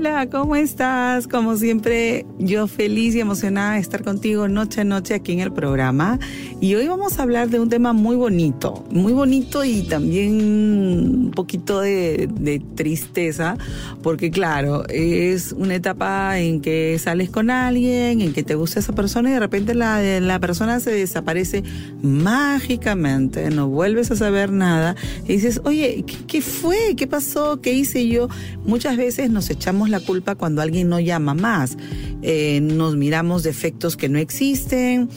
Hola, ¿cómo estás? Como siempre, yo feliz y emocionada de estar contigo noche a noche aquí en el programa. Y hoy vamos a hablar de un tema muy bonito, muy bonito y también un poquito de, de tristeza, porque claro, es una etapa en que sales con alguien, en que te gusta esa persona y de repente la, la persona se desaparece mágicamente, no vuelves a saber nada y dices, oye, ¿qué, qué fue? ¿Qué pasó? ¿Qué hice yo? Muchas veces nos echamos la culpa cuando alguien no llama más. Eh, nos miramos defectos que no existen.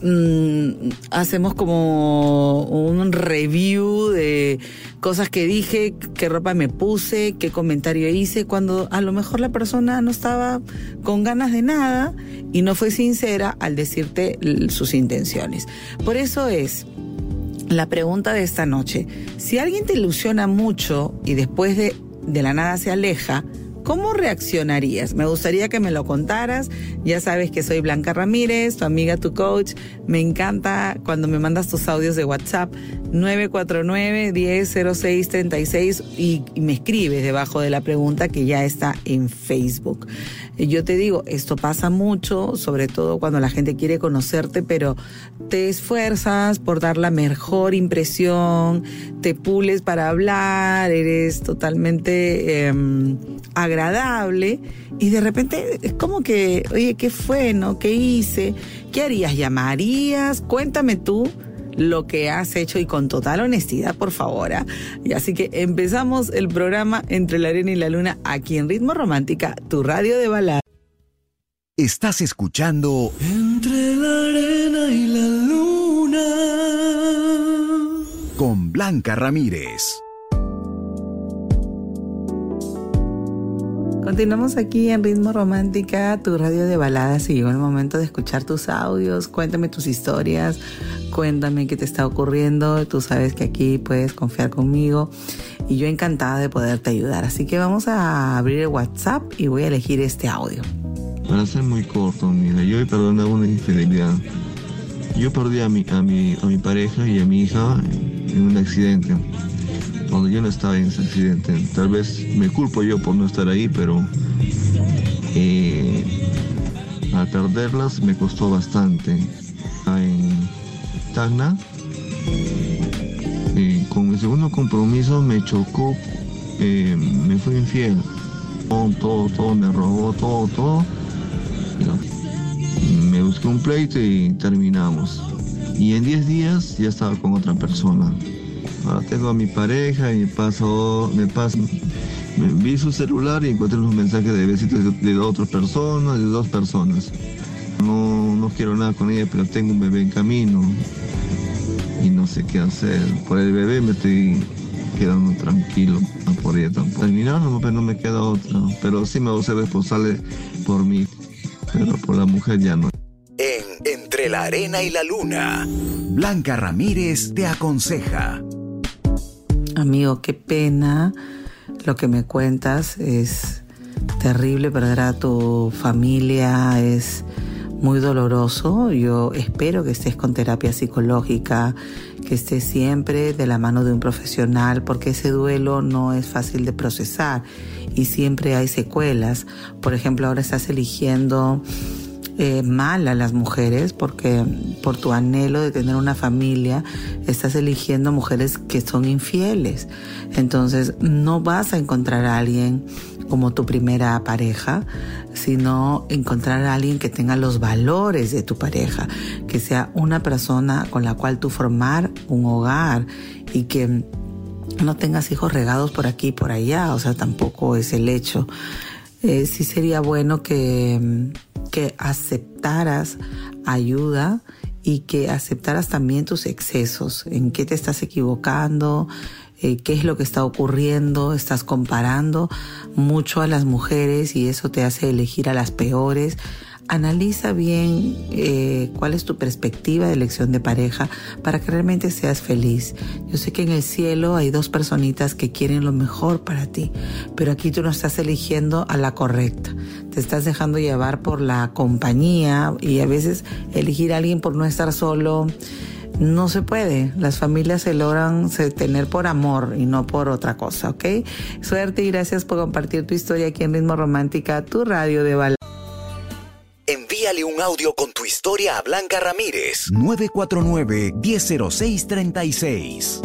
Mm, hacemos como un review de cosas que dije, qué ropa me puse, qué comentario hice, cuando a lo mejor la persona no estaba con ganas de nada y no fue sincera al decirte sus intenciones. Por eso es la pregunta de esta noche. Si alguien te ilusiona mucho y después de, de la nada se aleja, ¿Cómo reaccionarías? Me gustaría que me lo contaras. Ya sabes que soy Blanca Ramírez, tu amiga, tu coach. Me encanta cuando me mandas tus audios de WhatsApp 949-100636 y, y me escribes debajo de la pregunta que ya está en Facebook. Yo te digo, esto pasa mucho, sobre todo cuando la gente quiere conocerte, pero te esfuerzas por dar la mejor impresión, te pules para hablar, eres totalmente eh, agradable y de repente es como que, oye, ¿qué fue? ¿No? ¿Qué hice? ¿Qué harías? ¿Llamarías? Cuéntame tú lo que has hecho y con total honestidad, por favor. ¿eh? Y así que empezamos el programa Entre la Arena y la Luna aquí en Ritmo Romántica, tu radio de balada. Estás escuchando Entre la arena y la luna. con Blanca Ramírez. Continuamos aquí en Ritmo Romántica, tu radio de baladas y llegó el momento de escuchar tus audios, cuéntame tus historias, cuéntame qué te está ocurriendo, tú sabes que aquí puedes confiar conmigo y yo encantada de poderte ayudar. Así que vamos a abrir el WhatsApp y voy a elegir este audio. Para ser muy corto, mira, yo he perdonado una infidelidad. Yo perdí a mi, a mi, a mi pareja y a mi hija en un accidente, cuando yo no estaba en ese accidente. Tal vez me culpo yo por no estar ahí, pero eh, al perderlas me costó bastante. En Tacna, eh, con mi segundo compromiso me chocó, eh, me fue infiel. Todo, todo, todo, me robó todo, todo. Me busqué un pleito y terminamos. Y en 10 días ya estaba con otra persona. Ahora tengo a mi pareja y me paso, me paso, me vi su celular y encontré unos mensajes de besitos de, de otras personas, de dos personas. No, no quiero nada con ella, pero tengo un bebé en camino y no sé qué hacer. Por el bebé me estoy quedando tranquilo, no por ella tampoco. Terminar no, pero no me queda otra, pero sí me voy a ser responsable por mí, pero por la mujer ya no. En Entre la Arena y la Luna, Blanca Ramírez te aconseja. Amigo, qué pena lo que me cuentas. Es terrible perder a tu familia, es muy doloroso. Yo espero que estés con terapia psicológica, que estés siempre de la mano de un profesional, porque ese duelo no es fácil de procesar y siempre hay secuelas. Por ejemplo, ahora estás eligiendo eh, mal a las mujeres porque por tu anhelo de tener una familia estás eligiendo mujeres que son infieles. Entonces no vas a encontrar a alguien como tu primera pareja, sino encontrar a alguien que tenga los valores de tu pareja, que sea una persona con la cual tú formar un hogar y que no tengas hijos regados por aquí y por allá, o sea, tampoco es el hecho. Eh, sí sería bueno que, que aceptaras ayuda y que aceptaras también tus excesos, en qué te estás equivocando, eh, qué es lo que está ocurriendo, estás comparando mucho a las mujeres y eso te hace elegir a las peores. Analiza bien eh, cuál es tu perspectiva de elección de pareja para que realmente seas feliz. Yo sé que en el cielo hay dos personitas que quieren lo mejor para ti, pero aquí tú no estás eligiendo a la correcta. Te estás dejando llevar por la compañía y a veces elegir a alguien por no estar solo no se puede. Las familias se logran tener por amor y no por otra cosa, ¿ok? Suerte y gracias por compartir tu historia aquí en Ritmo Romántica, tu radio de balada. Envíale un audio con tu historia a Blanca Ramírez. 949-100636.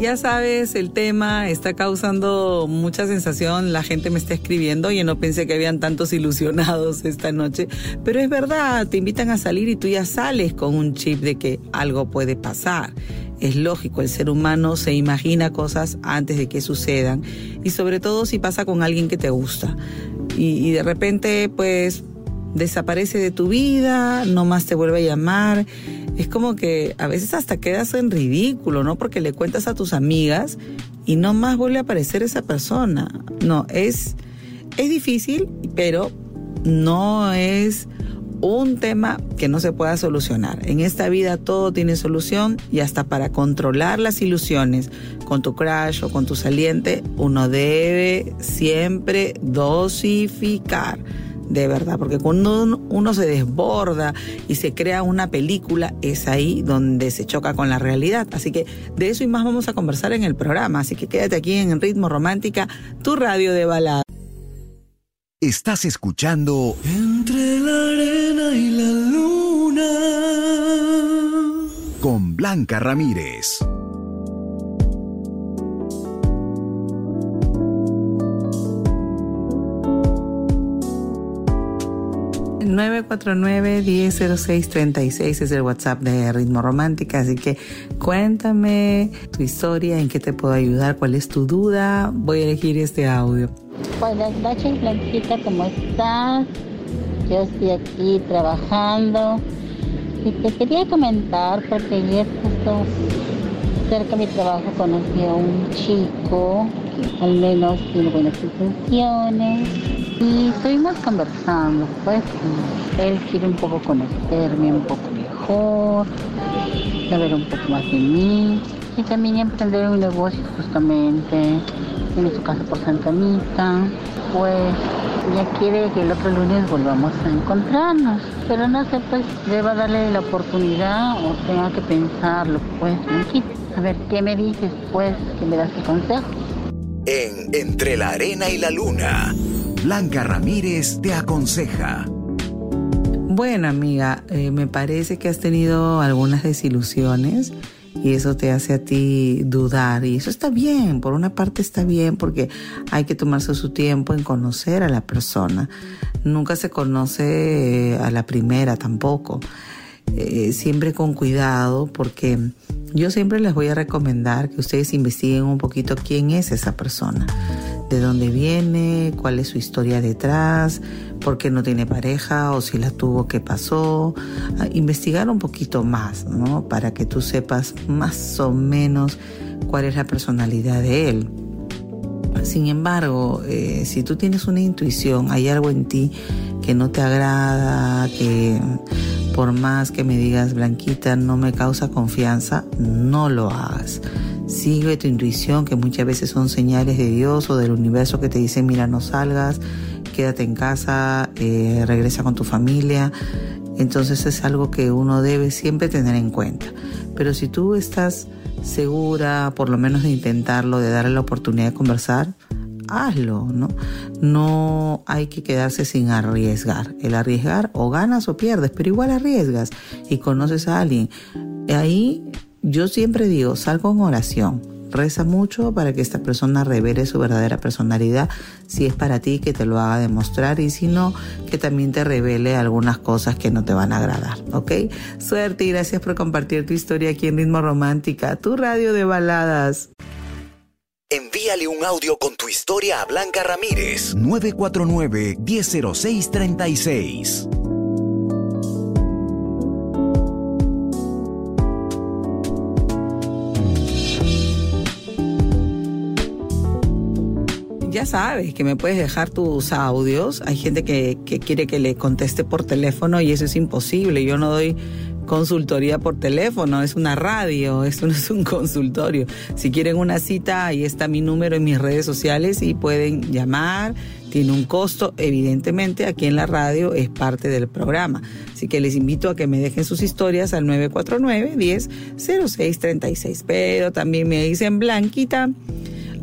Ya sabes, el tema está causando mucha sensación, la gente me está escribiendo, y no pensé que habían tantos ilusionados esta noche, pero es verdad, te invitan a salir y tú ya sales con un chip de que algo puede pasar. Es lógico, el ser humano se imagina cosas antes de que sucedan y sobre todo si pasa con alguien que te gusta y, de repente pues desaparece de tu vida, no más te vuelve a llamar. Es como que a veces hasta quedas en ridículo, ¿no? Porque le cuentas a tus amigas y no más vuelve a aparecer esa persona. No, es, es difícil, pero no es un tema que no se pueda solucionar. En esta vida todo tiene solución y hasta para controlar las ilusiones con tu crush o con tu saliente, uno debe siempre dosificar de verdad, porque cuando uno se desborda y se crea una película, es ahí donde se choca con la realidad. Así que de eso y más vamos a conversar en el programa, así que quédate aquí en Ritmo Romántica, tu radio de balada. Estás escuchando Entre la arena y la luna. con Blanca Ramírez. El 949-100636 es el WhatsApp de Ritmo Romántica, así que cuéntame tu historia, en qué te puedo ayudar, cuál es tu duda. Voy a elegir este audio. Buenas noches, Blanquita, ¿cómo estás? Yo estoy aquí trabajando. Y te quería comentar porque ayer justo cerca de mi trabajo conocí a un chico al menos tiene buenas intenciones. Y estuvimos conversando, pues él quiere un poco conocerme un poco mejor, saber un poco más de mí y también emprender un negocio justamente tiene su casa por Santa Anita, pues ya quiere que el otro lunes volvamos a encontrarnos. Pero no sé, pues deba darle la oportunidad o tenga que pensarlo, pues, Blanquita. A ver, ¿qué me dices, pues, que me das el consejo? En Entre la arena y la luna, Blanca Ramírez te aconseja. Bueno, amiga, eh, me parece que has tenido algunas desilusiones y eso te hace a ti dudar y eso está bien, por una parte está bien porque hay que tomarse su tiempo en conocer a la persona. Nunca se conoce eh, a la primera tampoco. Eh, siempre con cuidado porque yo siempre les voy a recomendar que ustedes investiguen un poquito quién es esa persona, de dónde viene, cuál es su historia detrás, por qué no tiene pareja o si la tuvo, qué pasó. Ah, Investigar un poquito más, ¿no? Para que tú sepas más o menos cuál es la personalidad de él. Sin embargo, eh, si tú tienes una intuición, hay algo en ti que no te agrada, que por más que me digas, Blanquita, no me causa confianza, no lo hagas. Sigue tu intuición, que muchas veces son señales de Dios o del universo que te dicen, mira, no salgas, quédate en casa, eh, regresa con tu familia. Entonces es algo que uno debe siempre tener en cuenta. Pero si tú estás segura, por lo menos de intentarlo, de darle la oportunidad de conversar, hazlo, ¿no? No hay que quedarse sin arriesgar. El arriesgar o ganas o pierdes, pero igual arriesgas y conoces a alguien. Ahí yo siempre digo, sal con oración. Reza mucho para que esta persona revele su verdadera personalidad, si es para ti que te lo haga demostrar y si no, que también te revele algunas cosas que no te van a agradar, ¿ok? Suerte y gracias por compartir tu historia aquí en Ritmo Romántica, tu radio de baladas. Envíale un audio con tu historia a Blanca Ramírez. 949-100636. Ya sabes que me puedes dejar tus audios. Hay gente que, que quiere que le conteste por teléfono y eso es imposible. Yo no doy consultoría por teléfono, es una radio, esto no es un consultorio. Si quieren una cita, ahí está mi número en mis redes sociales y pueden llamar. Tiene un costo, evidentemente aquí en la radio es parte del programa. Así que les invito a que me dejen sus historias al 949 10 0636. Pero también me dicen Blanquita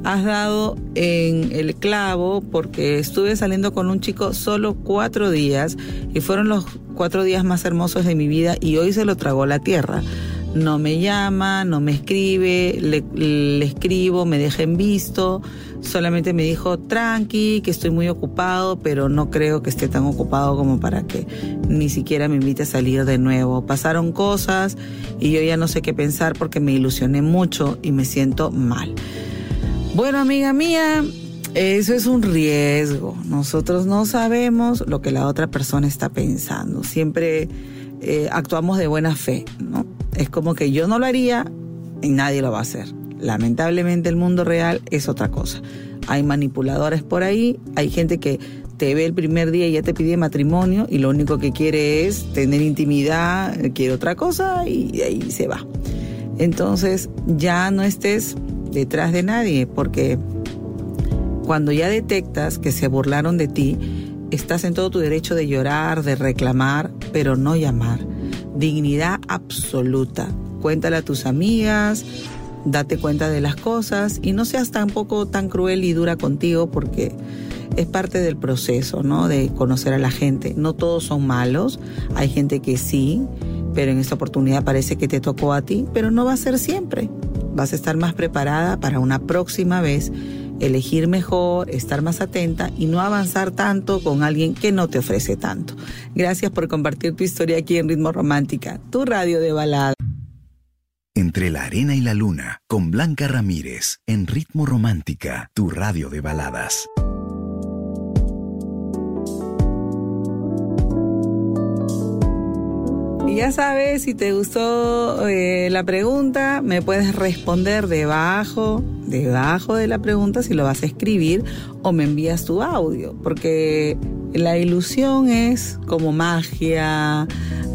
has dado en el clavo porque estuve saliendo con un chico solo cuatro días y fueron los cuatro días más hermosos de mi vida y hoy se lo tragó la tierra. No me llama, no me escribe, le, escribo, me deja en visto, solamente me dijo tranqui, que estoy muy ocupado, pero no creo que esté tan ocupado como para que ni siquiera me invite a salir de nuevo. Pasaron cosas y yo ya no sé qué pensar porque me ilusioné mucho y me siento mal. Bueno, amiga mía, eso es un riesgo. Nosotros no sabemos lo que la otra persona está pensando. Siempre eh, actuamos de buena fe, ¿no? Es como que yo no lo haría y nadie lo va a hacer. Lamentablemente el mundo real es otra cosa. Hay manipuladores por ahí, hay gente que te ve el primer día y ya te pide matrimonio y lo único que quiere es tener intimidad, quiere otra cosa y ahí se va. Entonces ya no estés detrás de nadie, porque cuando ya detectas que se burlaron de ti, estás en todo tu derecho de llorar, de reclamar, pero no llamar. Dignidad absoluta. Cuéntale a tus amigas, date cuenta de las cosas y no seas tampoco tan cruel y dura contigo porque es parte del proceso, ¿no? De conocer a la gente. No todos son malos, hay gente que sí, pero en esta oportunidad parece que te tocó a ti, pero no va a ser siempre vas a estar más preparada para una próxima vez elegir mejor, estar más atenta y no avanzar tanto con alguien que no te ofrece tanto. Gracias por compartir tu historia aquí en Ritmo Romántica, tu radio de balada. Entre la arena y la luna, con Blanca Ramírez, en Ritmo Romántica, tu radio de baladas. Ya sabes, si te gustó eh, la pregunta, me puedes responder debajo, debajo de la pregunta si lo vas a escribir o me envías tu audio, porque la ilusión es como magia,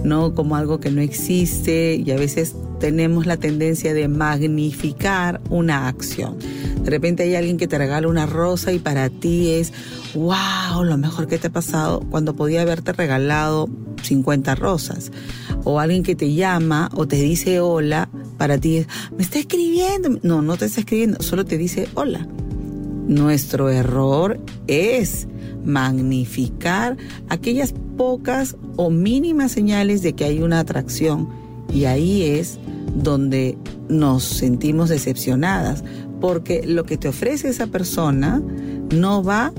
¿no? Como algo que no existe y a veces tenemos la tendencia de magnificar una acción. De repente hay alguien que te regala una rosa y para ti es, wow, lo mejor que te ha pasado cuando podía haberte regalado 50 rosas o alguien que te llama o te dice hola, para ti es, me está escribiendo. No, no te está escribiendo, solo te dice hola. Nuestro error es magnificar aquellas pocas o mínimas señales de que hay una atracción y ahí es donde nos sentimos decepcionadas porque lo que te ofrece esa persona no va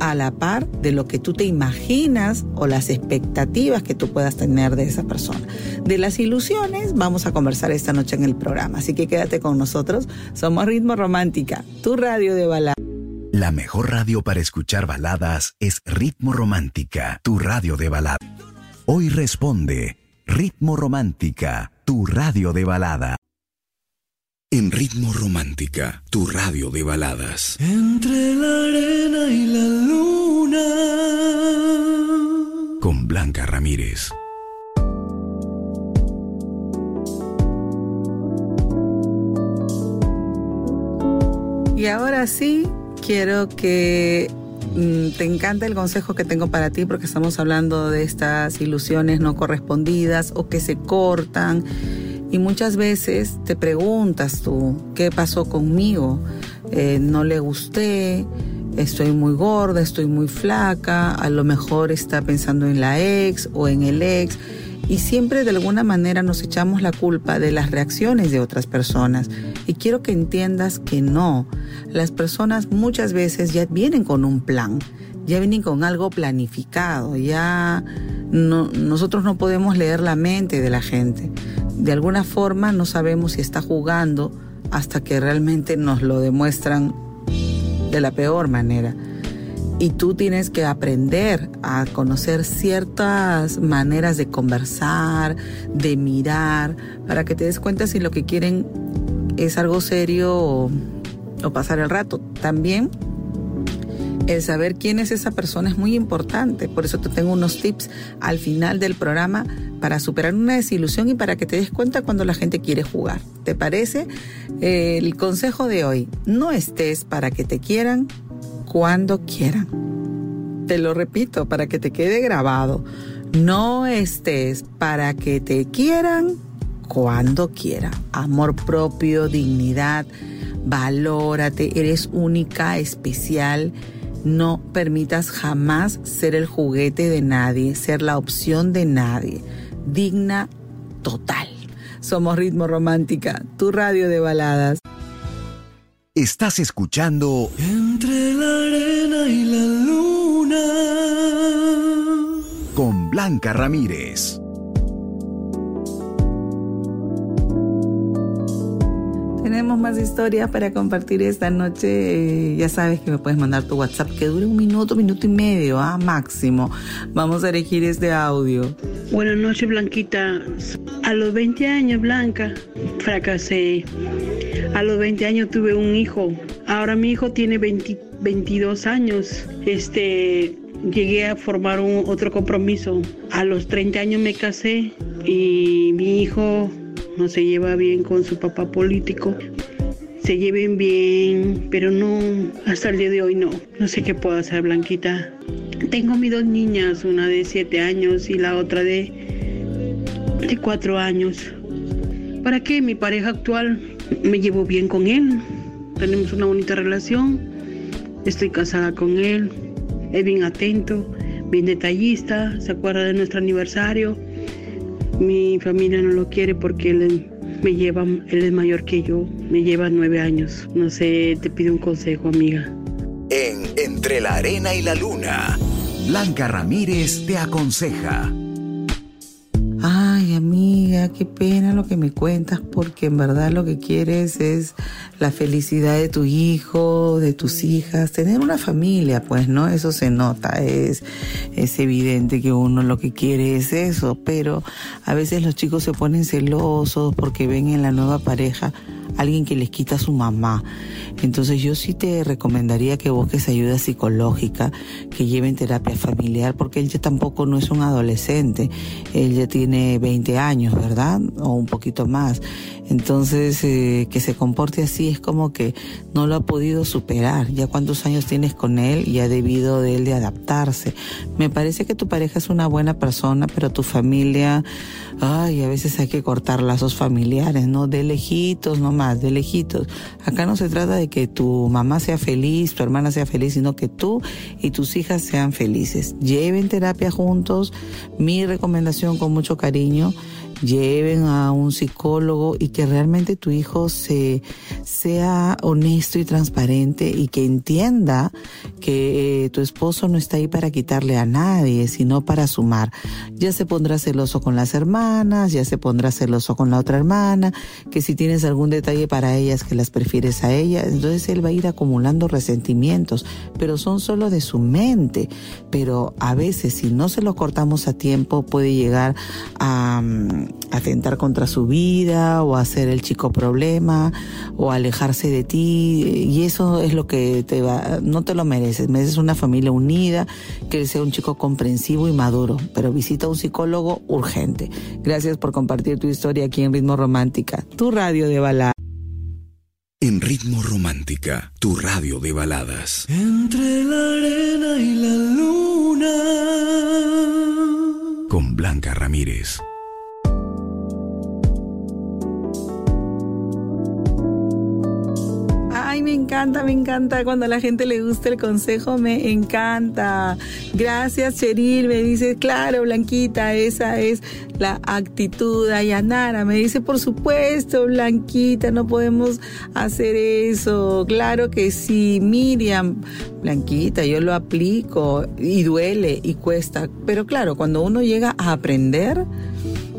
a la par de lo que tú te imaginas o las expectativas que tú puedas tener de esa persona. De las ilusiones vamos a conversar esta noche en el programa, así que quédate con nosotros. Somos Ritmo Romántica, tu radio de baladas. La mejor radio para escuchar baladas es Ritmo Romántica, tu radio de baladas. Hoy responde Ritmo Romántica, tu radio de balada. En Ritmo Romántica, tu radio de baladas. Entre la arena y la luna. Con Blanca Ramírez. Y ahora sí, quiero que te encante el consejo que tengo para ti porque estamos hablando de estas ilusiones no correspondidas o que se cortan y muchas veces te preguntas tú, ¿qué pasó conmigo? Eh, no le gusté, estoy muy gorda, estoy muy flaca, a lo mejor está pensando en la ex o en el ex. Y siempre de alguna manera nos echamos la culpa de las reacciones de otras personas. Y quiero que entiendas que no. Las personas muchas veces ya vienen con un plan, ya vienen con algo planificado, ya no, nosotros no podemos leer la mente de la gente de alguna forma no sabemos si está jugando hasta que realmente nos lo demuestran de la peor manera. Y tú tienes que aprender a conocer ciertas maneras de conversar, de mirar, para que te des cuenta si lo que quieren es algo serio o, pasar el rato. También El saber quién es esa persona es muy importante. Por eso te tengo unos tips al final del programa para superar una desilusión y para que te des cuenta cuando la gente quiere jugar. ¿Te parece? El consejo de hoy, no estés para que te quieran cuando quieran. Te lo repito para que te quede grabado. No estés para que te quieran cuando quieran. Amor propio, dignidad, valórate, eres única, especial no permitas jamás ser el juguete de nadie, ser la opción de nadie. Digna total. Somos Ritmo Romántica, tu radio de baladas. Estás escuchando Entre la arena y la luna. con Blanca Ramírez. Tenemos más historias para compartir esta noche. Ya sabes que me puedes mandar tu WhatsApp que dure un minuto, minuto y medio, ah, máximo. Vamos a elegir este audio. Buenas noches, Blanquita. A los 20 años, Blanca, fracasé. A los 20 años tuve un hijo. Ahora mi hijo tiene 20 22 años. Este, llegué a formar un, otro compromiso. A los 30 años me casé y mi hijo no se lleva bien con su papá político. Se lleven bien, pero no, hasta el día de hoy no. No sé qué puedo hacer, Blanquita. Tengo mis dos niñas, una de 7 años y la otra de, de 4 años. ¿Para qué? Mi pareja actual me llevo bien con él. Tenemos una bonita relación. Estoy casada con él. Es bien atento, bien detallista. Se acuerda de nuestro aniversario. Mi familia no lo quiere porque él él es mayor que yo, me lleva nueve años. No sé, te pido un consejo, amiga. En Entre la Arena y la Luna, Blanca Ramírez te aconseja. Amiga, qué pena lo que me cuentas, porque en verdad lo que quieres es la felicidad de tu hijo, de tus hijas, tener una familia, pues, ¿no? Eso se nota, es, es evidente que uno lo que quiere es eso, pero a veces los chicos se ponen celosos porque ven en la nueva pareja alguien que les quita su mamá. Entonces yo sí te recomendaría que busques ayuda psicológica, que lleven terapia familiar, porque él ya tampoco no es un adolescente, él ya tiene 20 años, ¿verdad? O un poquito más. Entonces, eh, que se comporte así es como que no lo ha podido superar. Ya cuántos años tienes con él y ha debido de él de adaptarse. Me parece que tu pareja es una buena persona, pero tu familia, ay, a veces hay que cortar lazos familiares, ¿no? De lejitos nomás, de lejitos. Acá no se trata de que tu mamá sea feliz, tu hermana sea feliz, sino que tú y tus hijas sean felices. Lleven terapia juntos. Mi recomendación con mucho cariño lleven a un psicólogo y que realmente tu hijo se sea honesto y transparente y que entienda que eh, tu esposo no está ahí para quitarle a nadie, sino para sumar. Ya se pondrá celoso con las hermanas, ya se pondrá celoso con la otra hermana, que si tienes algún detalle para ellas que las prefieres a ella, entonces él va a ir acumulando resentimientos, pero son solo de su mente. Pero a veces si no se lo cortamos a tiempo puede llegar a mm, atentar contra su vida o a ser el chico problema o alejarse de ti y eso es lo que te va, no te lo mereces, mereces una familia unida, que sea un chico comprensivo y maduro, pero visita a un psicólogo urgente. Gracias por compartir tu historia aquí en Ritmo Romántica, tu radio de balada. En Ritmo Romántica, tu radio de baladas. Entre la arena y la luna. Con Blanca Ramírez. Encanta, me encanta cuando a la gente le gusta el consejo, me encanta. Gracias, Cheryl, me dice, claro, Blanquita, esa es la actitud. Ayanara me dice, por supuesto, Blanquita, no podemos hacer eso. Claro que sí, Miriam, Blanquita, yo lo aplico y duele y cuesta. Pero claro, cuando uno llega a aprender,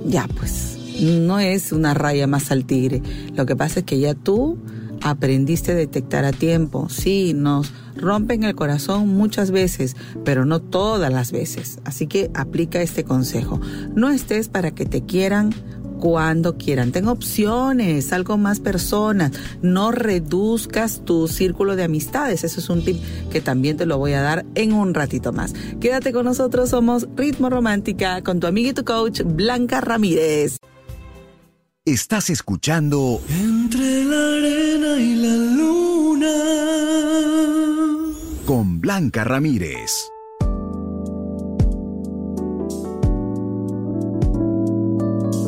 ya pues, no es una raya más al tigre. Lo que pasa es que ya tú aprendiste a detectar a tiempo. Sí, nos rompen el corazón muchas veces, pero no todas las veces. Así que aplica este consejo. No estés para que te quieran cuando quieran. Ten opciones, sal con más personas. No reduzcas tu círculo de amistades. Eso es un tip que también te lo voy a dar en un ratito más. Quédate con nosotros, somos Ritmo Romántica con tu amiga y tu coach Blanca Ramírez. Estás escuchando Entre la y la luna. con Blanca Ramírez.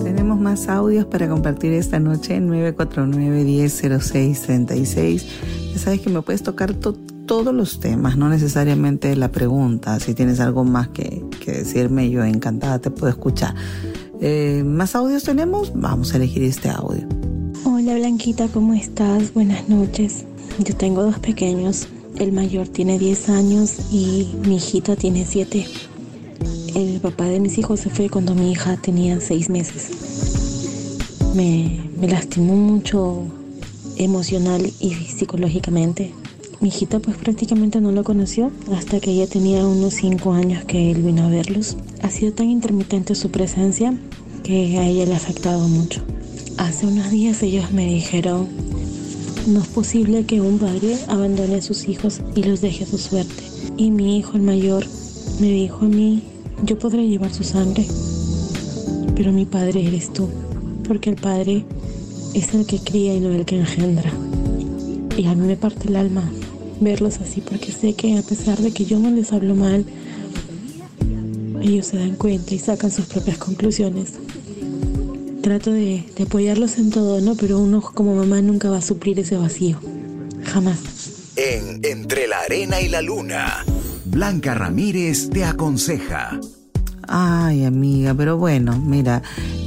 Tenemos más audios para compartir esta noche en 949-100636. Ya sabes que me puedes tocar to- todos los temas, no necesariamente la pregunta. Si tienes algo más que, que decirme, yo encantada te puedo escuchar. Eh, ¿Más audios tenemos? Vamos a elegir este audio. Hola Blanquita, ¿cómo estás? Buenas noches. Yo tengo dos pequeños. El mayor tiene 10 años y mi hijita tiene 7. El papá de mis hijos se fue cuando mi hija tenía 6 meses. Me, me lastimó mucho emocional y psicológicamente. Mi hijita pues prácticamente no lo conoció hasta que ella tenía unos 5 años que él vino a verlos. Ha sido tan intermitente su presencia que a ella le ha afectado mucho. Hace unos días ellos me dijeron, no es posible que un padre abandone a sus hijos y los deje a su suerte. Y mi hijo, el mayor, me dijo a mí, yo podré llevar su sangre, pero mi padre eres tú, porque el padre es el que cría y no el que engendra. Y a mí me parte el alma verlos así, porque sé que a pesar de que yo no les hablo mal, ellos se dan cuenta y sacan sus propias conclusiones trato de, de apoyarlos en todo, ¿no? Pero uno como mamá nunca va a suplir ese vacío. Jamás. En Entre la arena y la luna, Blanca Ramírez te aconseja. Ay, amiga, pero bueno, mira,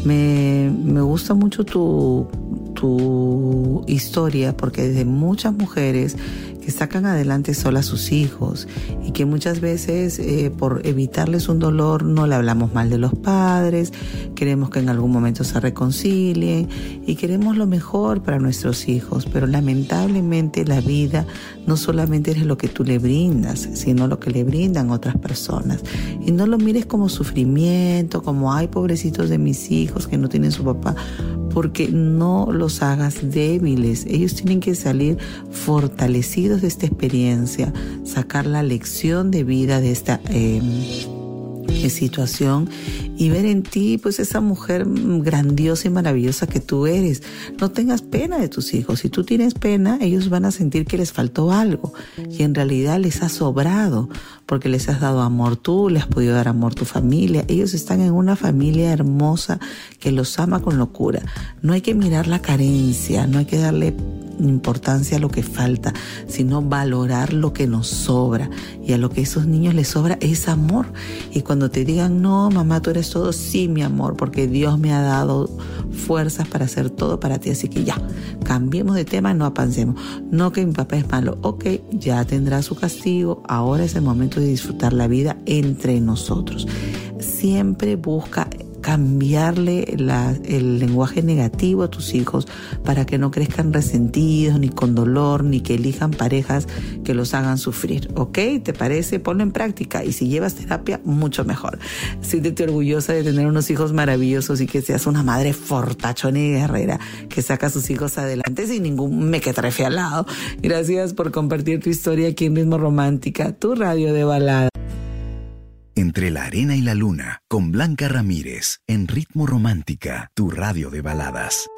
me, me gusta mucho tu, tu historia porque desde muchas mujeres que sacan adelante solas a sus hijos y que muchas veces eh, por evitarles un dolor no le hablamos mal de los padres, queremos que en algún momento se reconcilien y queremos lo mejor para nuestros hijos, pero lamentablemente la vida no solamente es lo que tú le brindas, sino lo que le brindan otras personas. Y no lo mires como sufrimiento, como, ay, pobrecitos de mis hijos que no tienen su papá, porque no los hagas débiles. Ellos tienen que salir fortalecidos de esta experiencia, sacar la lección de vida de esta eh, situación y ver en ti pues esa mujer grandiosa y maravillosa que tú eres. No tengas pena de tus hijos. Si tú tienes pena, ellos van a sentir que les faltó algo y en realidad les ha sobrado porque les has dado amor tú, les has podido dar amor tu familia. Ellos están en una familia hermosa que los ama con locura. No hay que mirar la carencia, no hay que darle importancia a lo que falta, sino valorar lo que nos sobra. Y a lo que a esos niños les sobra es amor. Y cuando te digan, no, mamá, tú eres todo, sí, mi amor, porque Dios me ha dado fuerzas para hacer todo para ti. Así que ya, cambiemos de tema, no apancemos. No que mi papá es malo, ok, ya tendrá su castigo. Ahora es el momento de disfrutar la vida entre nosotros. Siempre busca cambiarle el lenguaje negativo a tus hijos para que no crezcan resentidos, ni con dolor, ni que elijan parejas que los hagan sufrir. ¿Ok? ¿Te parece? Ponlo en práctica y si llevas terapia, mucho mejor. Siéntete orgullosa de tener unos hijos maravillosos y que seas una madre fortachona y guerrera que saca a sus hijos adelante sin ningún mequetrefe al lado. Gracias por compartir tu historia aquí en Ritmo Romántica, tu radio de balada. Entre la arena y la luna, con Blanca Ramírez, en Ritmo Romántica, tu radio de baladas.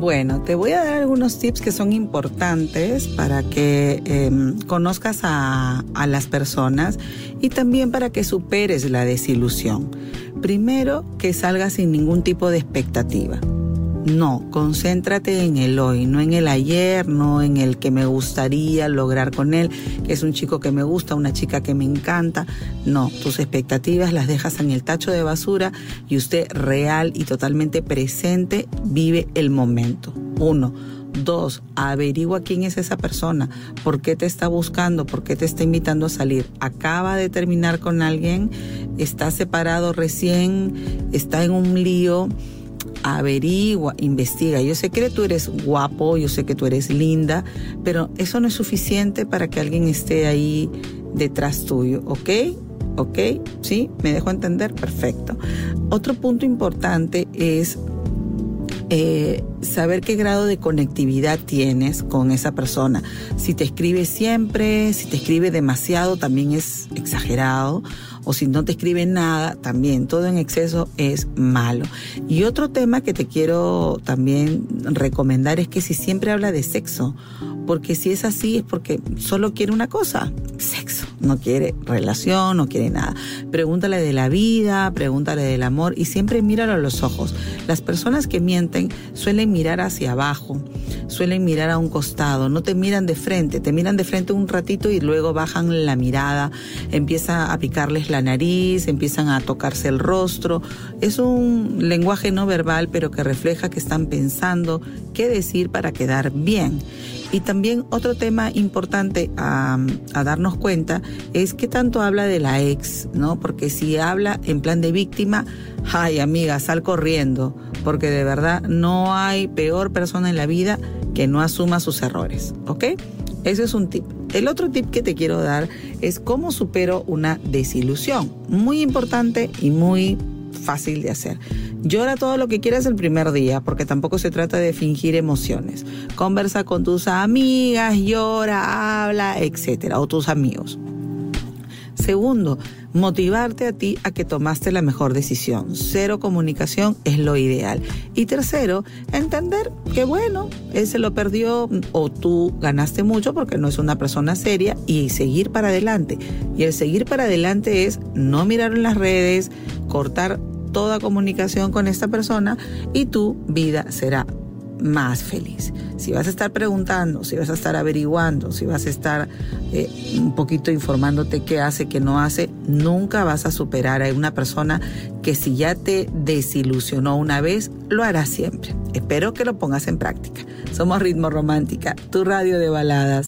Bueno, te voy a dar algunos tips que son importantes para que eh, conozcas a, a las personas y también para que superes la desilusión. Primero, que salgas sin ningún tipo de expectativa. No, concéntrate en el hoy, no en el ayer, no en el que me gustaría lograr con él, que es un chico que me gusta, una chica que me encanta. No, tus expectativas las dejas en el tacho de basura y usted real y totalmente presente vive el momento. Uno. Dos, averigua quién es esa persona, por qué te está buscando, por qué te está invitando a salir. Acaba de terminar con alguien, está separado recién, está en un lío averigua, investiga. Yo sé que tú eres guapo, yo sé que tú eres linda, pero eso no es suficiente para que alguien esté ahí detrás tuyo, ¿ok? ¿Ok? ¿Sí? ¿Me dejo entender? Perfecto. Otro punto importante es eh, saber qué grado de conectividad tienes con esa persona. Si te escribe siempre, si te escribe demasiado, también es exagerado. O si no te escribe nada, también todo en exceso es malo. Y otro tema que te quiero también recomendar es que si siempre habla de sexo, porque si es así es porque solo quiere una cosa, sexo no quiere relación, no quiere nada. Pregúntale de la vida, pregúntale del amor y siempre míralo a los ojos. Las personas que mienten suelen mirar hacia abajo, suelen mirar a un costado, no te miran de frente, te miran de frente un ratito y luego bajan la mirada, empieza a picarles la nariz, empiezan a tocarse el rostro. Es un lenguaje no verbal, pero que refleja que están pensando qué decir para quedar bien. Y también otro tema importante a, darnos cuenta es que tanto habla de la ex, ¿no? Porque si habla en plan de víctima, ay amiga, sal corriendo, porque de verdad no hay peor persona en la vida que no asuma sus errores, ¿ok? Ese es un tip. El otro tip que te quiero dar es cómo supero una desilusión. Muy importante y muy fácil de hacer. Llora todo lo que quieras el primer día, porque tampoco se trata de fingir emociones. Conversa con tus amigas, llora, habla, etcétera, o tus amigos. Segundo, motivarte a ti a que tomaste la mejor decisión. Cero comunicación es lo ideal. Y tercero, entender que bueno, él se lo perdió o tú ganaste mucho porque no es una persona seria y seguir para adelante. Y el seguir para adelante es no mirar en las redes, cortar toda comunicación con esta persona y tu vida será más feliz. Si vas a estar preguntando, si vas a estar averiguando, si vas a estar eh, un poquito informándote qué hace, qué no hace, nunca vas a superar a una persona que si ya te desilusionó una vez, lo hará siempre. Espero que lo pongas en práctica. Somos Ritmo Romántica, tu radio de baladas.